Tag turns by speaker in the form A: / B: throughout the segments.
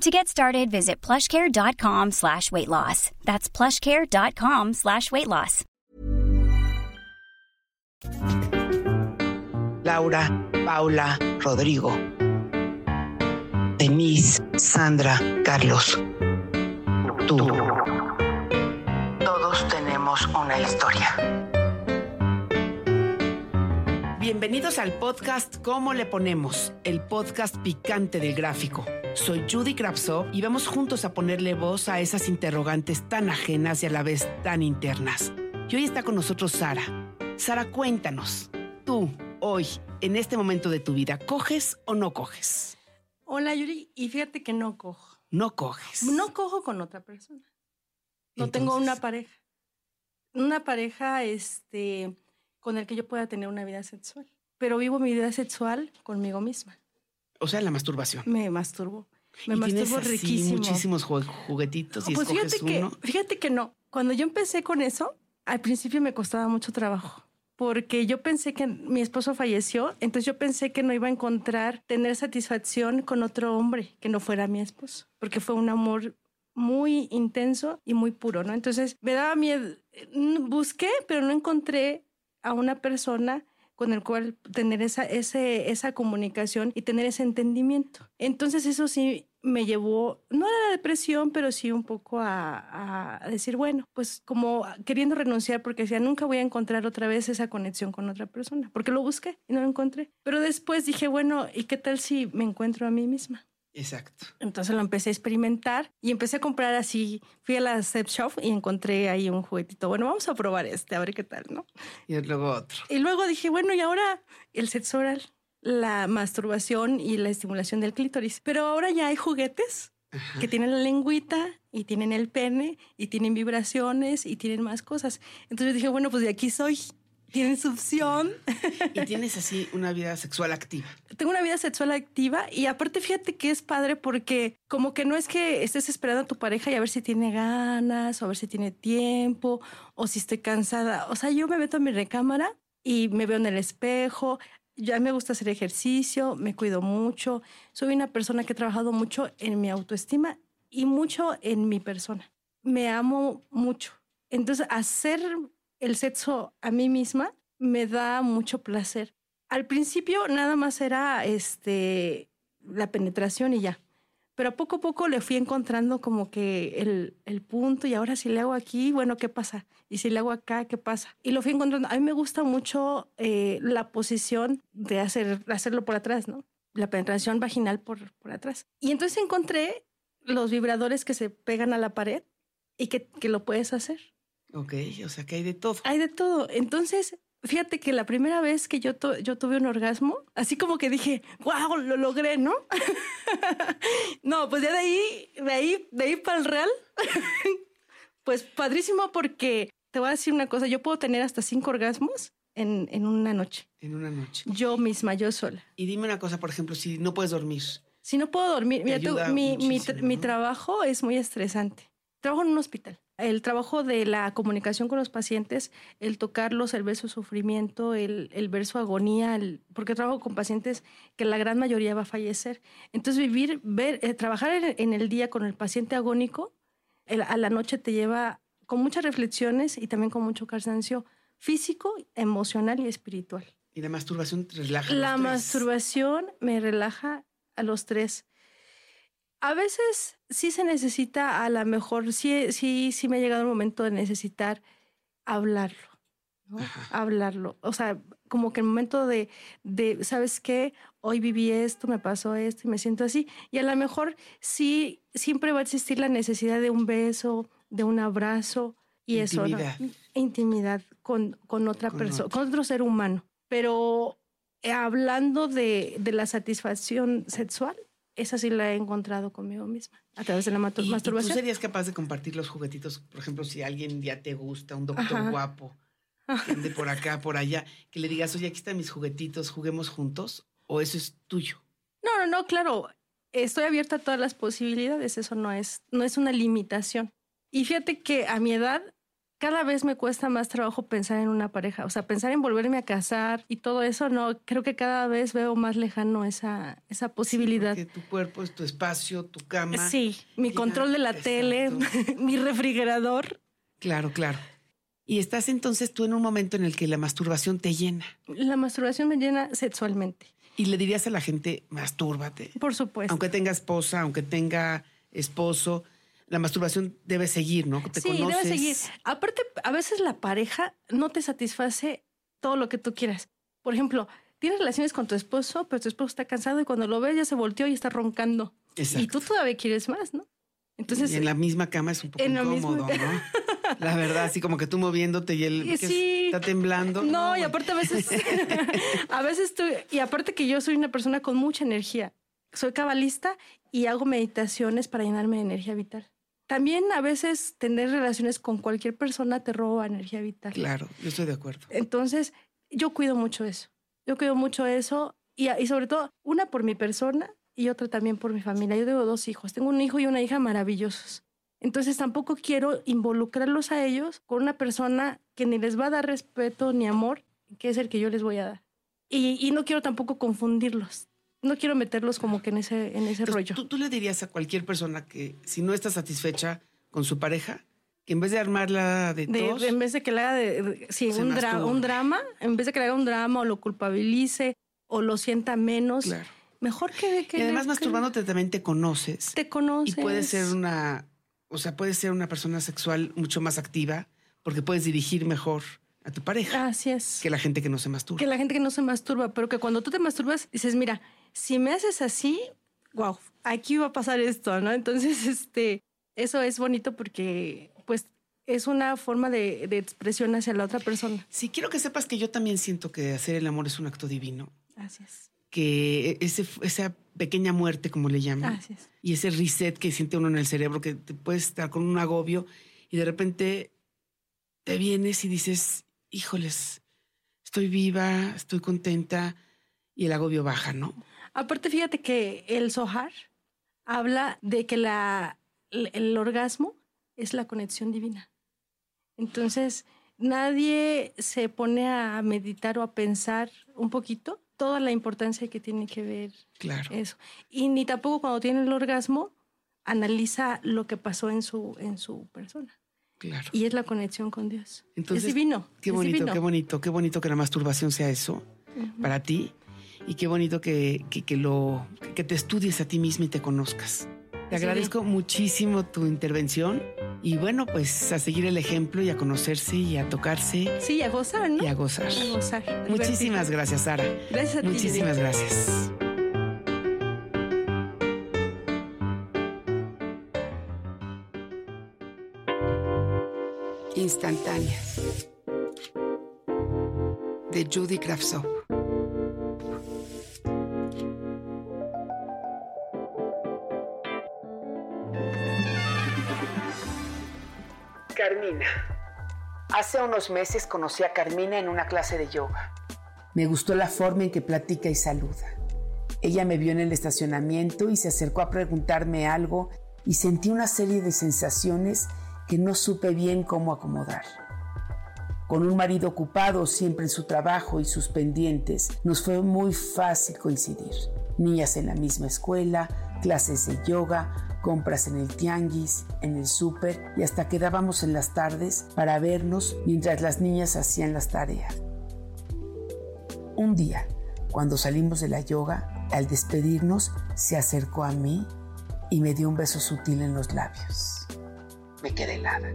A: To get started, visit plushcare.com slash weight loss. That's plushcare.com slash weight loss.
B: Laura, Paula, Rodrigo, Denise, Sandra, Carlos. Tú. Todos tenemos una historia. Bienvenidos al podcast ¿Cómo le ponemos? El podcast picante del gráfico. Soy Judy Kravsov y vamos juntos a ponerle voz a esas interrogantes tan ajenas y a la vez tan internas. Y hoy está con nosotros Sara. Sara, cuéntanos. Tú, hoy, en este momento de tu vida, ¿coges o no coges?
C: Hola Yuri, y fíjate que no cojo.
B: No coges.
C: No cojo con otra persona. No tengo una pareja. Una pareja este, con el que yo pueda tener una vida sexual. Pero vivo mi vida sexual conmigo misma.
B: O sea, la masturbación.
C: Me masturbo. Me
B: y
C: masturbo
B: así
C: riquísimo.
B: muchísimos ju- juguetitos y
C: pues
B: escoges
C: fíjate que,
B: uno.
C: fíjate que no. Cuando yo empecé con eso, al principio me costaba mucho trabajo. Porque yo pensé que mi esposo falleció, entonces yo pensé que no iba a encontrar tener satisfacción con otro hombre que no fuera mi esposo, porque fue un amor muy intenso y muy puro, ¿no? Entonces me daba miedo, busqué, pero no encontré a una persona con el cual tener esa, ese, esa comunicación y tener ese entendimiento. Entonces eso sí me llevó, no a la depresión, pero sí un poco a, a decir, bueno, pues como queriendo renunciar porque decía, nunca voy a encontrar otra vez esa conexión con otra persona, porque lo busqué y no lo encontré. Pero después dije, bueno, ¿y qué tal si me encuentro a mí misma?
B: Exacto.
C: Entonces lo empecé a experimentar y empecé a comprar así. Fui a la sex shop y encontré ahí un juguetito. Bueno, vamos a probar este, a ver qué tal, ¿no?
B: Y luego otro.
C: Y luego dije, bueno, y ahora el sexo oral, la masturbación y la estimulación del clítoris. Pero ahora ya hay juguetes que tienen la lengüita y tienen el pene y tienen vibraciones y tienen más cosas. Entonces dije, bueno, pues de aquí soy. Tienen su opción.
B: Y tienes así una vida sexual activa.
C: Tengo una vida sexual activa y aparte fíjate que es padre porque como que no es que estés esperando a tu pareja y a ver si tiene ganas o a ver si tiene tiempo o si estoy cansada. O sea, yo me meto en mi recámara y me veo en el espejo. Ya me gusta hacer ejercicio, me cuido mucho. Soy una persona que he trabajado mucho en mi autoestima y mucho en mi persona. Me amo mucho. Entonces, hacer el sexo a mí misma me da mucho placer. Al principio nada más era este, la penetración y ya. Pero poco a poco le fui encontrando como que el, el punto y ahora si le hago aquí, bueno, ¿qué pasa? Y si le hago acá, ¿qué pasa? Y lo fui encontrando. A mí me gusta mucho eh, la posición de hacer, hacerlo por atrás, ¿no? La penetración vaginal por, por atrás. Y entonces encontré los vibradores que se pegan a la pared y que, que lo puedes hacer.
B: Ok, o sea que hay de todo.
C: Hay de todo. Entonces, fíjate que la primera vez que yo, tu- yo tuve un orgasmo, así como que dije, wow, lo logré, ¿no? no, pues ya de ahí, de ahí, de ahí para el real, pues padrísimo porque te voy a decir una cosa, yo puedo tener hasta cinco orgasmos en, en una noche.
B: En una noche.
C: Yo misma, yo sola.
B: Y dime una cosa, por ejemplo, si no puedes dormir.
C: Si no puedo dormir, mira, tú, mi, mi, trabajo es muy estresante. Trabajo en un hospital. El trabajo de la comunicación con los pacientes, el tocarlos, el ver su sufrimiento, el, el ver su agonía, el- porque trabajo con pacientes que la gran mayoría va a fallecer. Entonces vivir, ver, eh, trabajar en, en el día con el paciente agónico, el- a la noche te lleva con muchas reflexiones y también con mucho cansancio físico, emocional y espiritual.
B: Y la masturbación te relaja.
C: La masturbación me relaja a los tres. A veces sí se necesita, a lo mejor, sí, sí, sí me ha llegado el momento de necesitar hablarlo. Hablarlo. O sea, como que el momento de, de, ¿sabes qué? Hoy viví esto, me pasó esto y me siento así. Y a lo mejor sí, siempre va a existir la necesidad de un beso, de un abrazo y
B: Intimidad.
C: eso. ¿no? Intimidad con, con otra persona, con otro ser humano. Pero eh, hablando de, de, la satisfacción sexual, esa sí la he encontrado conmigo misma, a través de la
B: ¿Y,
C: masturbación.
B: ¿y ¿Tú serías capaz de compartir los juguetitos? Por ejemplo, si alguien ya te gusta, un doctor Ajá. guapo, que ande por acá, por allá, que le digas, oye, aquí están mis juguetitos, juguemos juntos, o eso es tuyo.
C: No, no, no, claro. Estoy abierta a todas las posibilidades, eso no es, no es una limitación. Y fíjate que a mi edad cada vez me cuesta más trabajo pensar en una pareja, o sea, pensar en volverme a casar y todo eso, no, creo que cada vez veo más lejano esa, esa posibilidad.
B: Sí, tu cuerpo es tu espacio, tu cama.
C: Sí, mi control de la exacto. tele, mi refrigerador.
B: Claro, claro. Y estás entonces tú en un momento en el que la masturbación te llena.
C: La masturbación me llena sexualmente.
B: Y le dirías a la gente, mastúrbate.
C: Por supuesto.
B: Aunque tenga esposa, aunque tenga esposo, la masturbación debe seguir, ¿no?
C: Te sí, conoces. debe seguir. Aparte, a veces la pareja no te satisface todo lo que tú quieras. Por ejemplo, tienes relaciones con tu esposo, pero tu esposo está cansado y cuando lo ves ya se volteó y está roncando.
B: Exacto.
C: Y tú todavía quieres más, ¿no?
B: Entonces, y en la misma cama es un poco incómodo. ¿no? La verdad, así como que tú moviéndote y él
C: sí.
B: está temblando.
C: No, no, y aparte a veces, a veces tú, y aparte que yo soy una persona con mucha energía. Soy cabalista y hago meditaciones para llenarme de energía vital. También a veces tener relaciones con cualquier persona te roba energía vital.
B: Claro, yo estoy de acuerdo.
C: Entonces, yo cuido mucho eso. Yo cuido mucho eso y, y sobre todo, una por mi persona y otra también por mi familia. Yo tengo dos hijos. Tengo un hijo y una hija maravillosos. Entonces tampoco quiero involucrarlos a ellos con una persona que ni les va a dar respeto ni amor, que es el que yo les voy a dar. Y, y no quiero tampoco confundirlos. No quiero meterlos como que en ese, en ese
B: Entonces,
C: rollo.
B: ¿tú, ¿tú, le dirías a cualquier persona que si no está satisfecha con su pareja, que en vez de armarla de,
C: de
B: tos,
C: En vez de que le haga de, sí, un, dra un, drama, en vez de que le haga un drama o lo culpabilice o lo sienta menos,
B: claro.
C: mejor que... que
B: y además
C: que,
B: masturbándote también te conoces.
C: Te conoces.
B: Y puedes ser una o sea, puedes ser una persona sexual mucho más activa porque puedes dirigir mejor a tu pareja.
C: Así es.
B: Que la gente que no se masturba.
C: Que la gente que no se masturba, pero que cuando tú te masturbas dices, mira, si me haces así, wow, aquí va a pasar esto, ¿no? Entonces, este, eso es bonito porque, pues, es una forma de, de expresión hacia la otra persona.
B: Sí, quiero que sepas que yo también siento que hacer el amor es un acto divino.
C: Así es
B: que ese, esa pequeña muerte, como le llaman,
C: Así es.
B: y ese reset que siente uno en el cerebro, que te puedes estar con un agobio y de repente te vienes y dices, híjoles, estoy viva, estoy contenta y el agobio baja, ¿no?
C: Aparte, fíjate que el Sohar habla de que la, el, el orgasmo es la conexión divina. Entonces, nadie se pone a meditar o a pensar un poquito toda la importancia que tiene que ver
B: claro.
C: eso. Y ni tampoco cuando tiene el orgasmo analiza lo que pasó en su, en su persona.
B: Claro.
C: Y es la conexión con Dios.
B: Entonces,
C: es divino.
B: Qué bonito,
C: divino.
B: qué bonito, qué bonito que la masturbación sea eso uh -huh. para ti. Y qué bonito que, que, que, lo, que te estudies a ti mismo y te conozcas. Te sí. agradezco muchísimo tu intervención. Y bueno, pues a seguir el ejemplo y a conocerse y a tocarse.
C: Sí, a gozar, ¿no?
B: Y a gozar.
C: A gozar.
B: Muchísimas gracias, Sara.
C: Gracias a ti.
B: Muchísimas gracias. Instantáneas. De Judy Kravtsov. Hace unos meses conocí a Carmina en una clase de yoga. Me gustó la forma en que platica y saluda. Ella me vio en el estacionamiento y se acercó a preguntarme algo y sentí una serie de sensaciones que no supe bien cómo acomodar. Con un marido ocupado siempre en su trabajo y sus pendientes, nos fue muy fácil coincidir. Niñas en la misma escuela, clases de yoga, compras en el tianguis, en el súper y hasta quedábamos en las tardes para vernos mientras las niñas hacían las tareas. Un día, cuando salimos de la yoga, al despedirnos se acercó a mí y me dio un beso sutil en los labios. Me quedé helada.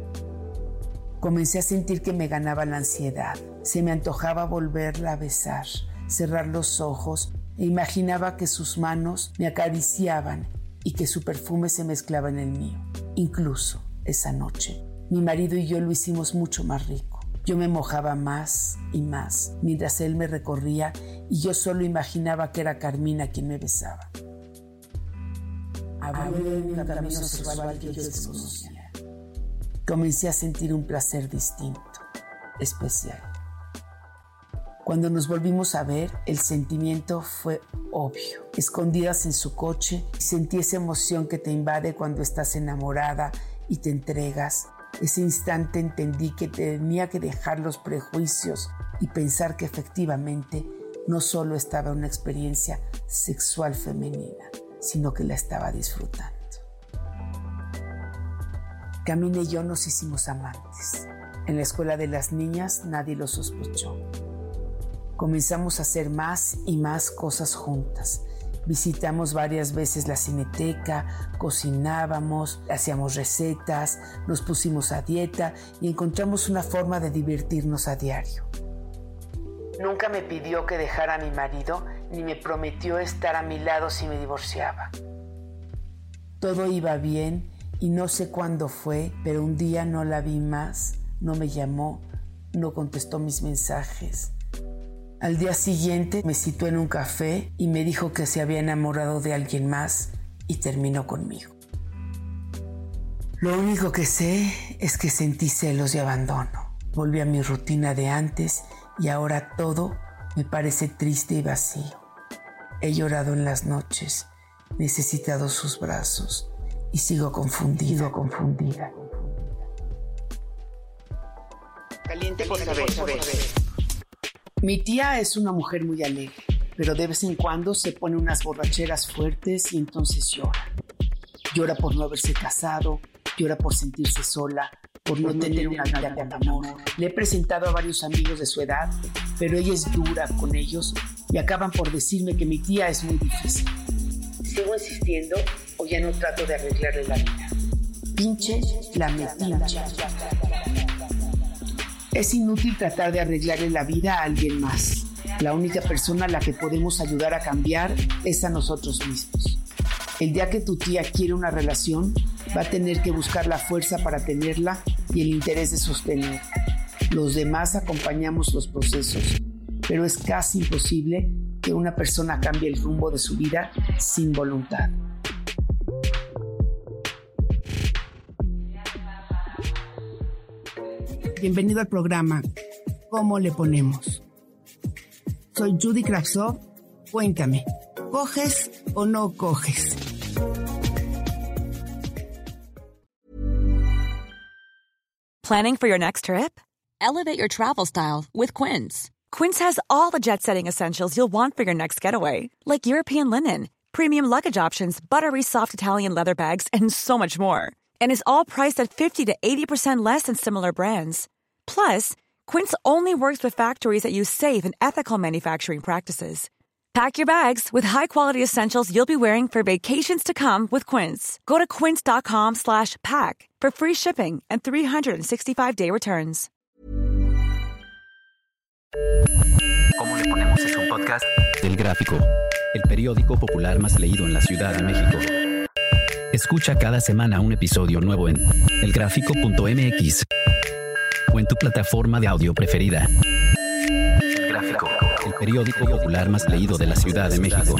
B: Comencé a sentir que me ganaba la ansiedad. Se me antojaba volverla a besar, cerrar los ojos e imaginaba que sus manos me acariciaban y que su perfume se mezclaba en el mío. Incluso esa noche, mi marido y yo lo hicimos mucho más rico. Yo me mojaba más y más mientras él me recorría y yo solo imaginaba que era Carmina quien me besaba. Había un camino sexual que yo desconocía. Comencé a sentir un placer distinto, especial. Cuando nos volvimos a ver, el sentimiento fue obvio. Escondidas en su coche, sentí esa emoción que te invade cuando estás enamorada y te entregas. Ese instante entendí que tenía que dejar los prejuicios y pensar que efectivamente no solo estaba una experiencia sexual femenina, sino que la estaba disfrutando. Camina y yo nos hicimos amantes. En la escuela de las niñas nadie lo sospechó. Comenzamos a hacer más y más cosas juntas. Visitamos varias veces la cineteca, cocinábamos, hacíamos recetas, nos pusimos a dieta y encontramos una forma de divertirnos a diario. Nunca me pidió que dejara a mi marido ni me prometió estar a mi lado si me divorciaba. Todo iba bien y no sé cuándo fue, pero un día no la vi más, no me llamó, no contestó mis mensajes. Al día siguiente me citó en un café y me dijo que se había enamorado de alguien más y terminó conmigo. Lo único que sé es que sentí celos y abandono. Volví a mi rutina de antes y ahora todo me parece triste y vacío. He llorado en las noches, necesitado sus brazos y sigo confundido, confundida. Caliente por saber. Mi tía es una mujer muy alegre, pero de vez en cuando se pone unas borracheras fuertes y entonces llora. Llora por no haberse casado, llora por sentirse sola, por no, tener una vida de amor. Le he presentado a varios amigos de su edad, pero ella es dura con ellos y acaban por decirme que mi tía es muy difícil. ¿Sigo insistiendo o ya no trato de arreglarle la vida? Pinche la metinche. Es inútil tratar de arreglarle la vida a alguien más. La única persona a la que podemos ayudar a cambiar es a nosotros mismos. El día que tu tía quiere una relación, va a tener que buscar la fuerza para tenerla y el interés de sostener. Los demás acompañamos los procesos, pero es casi imposible que una persona cambie el rumbo de su vida sin voluntad. Bienvenido al programa ¿Cómo le ponemos? Soy Judy Kravsov. Cuéntame, ¿coges o no coges?
D: Planning for your next trip? Elevate your travel style with Quince. Quince has all the jet setting essentials you'll want for your next getaway, like European linen, premium luggage options, buttery soft Italian leather bags, and so much more. And is all priced at 50 to 80% less than similar brands. Plus, Quince only works with factories that use safe and ethical manufacturing practices. Pack your bags with high-quality essentials you'll be wearing for vacations to come with Quince. Go to quince.com/pack for free shipping and 365-day returns.
E: ¿Cómo le ponemos es un podcast del Gráfico, el periódico popular más leído en la Ciudad de México. Escucha cada semana un episodio nuevo en elgráfico.mx o en tu plataforma de audio preferida. El Gráfico, el periódico popular más leído de la Ciudad de México.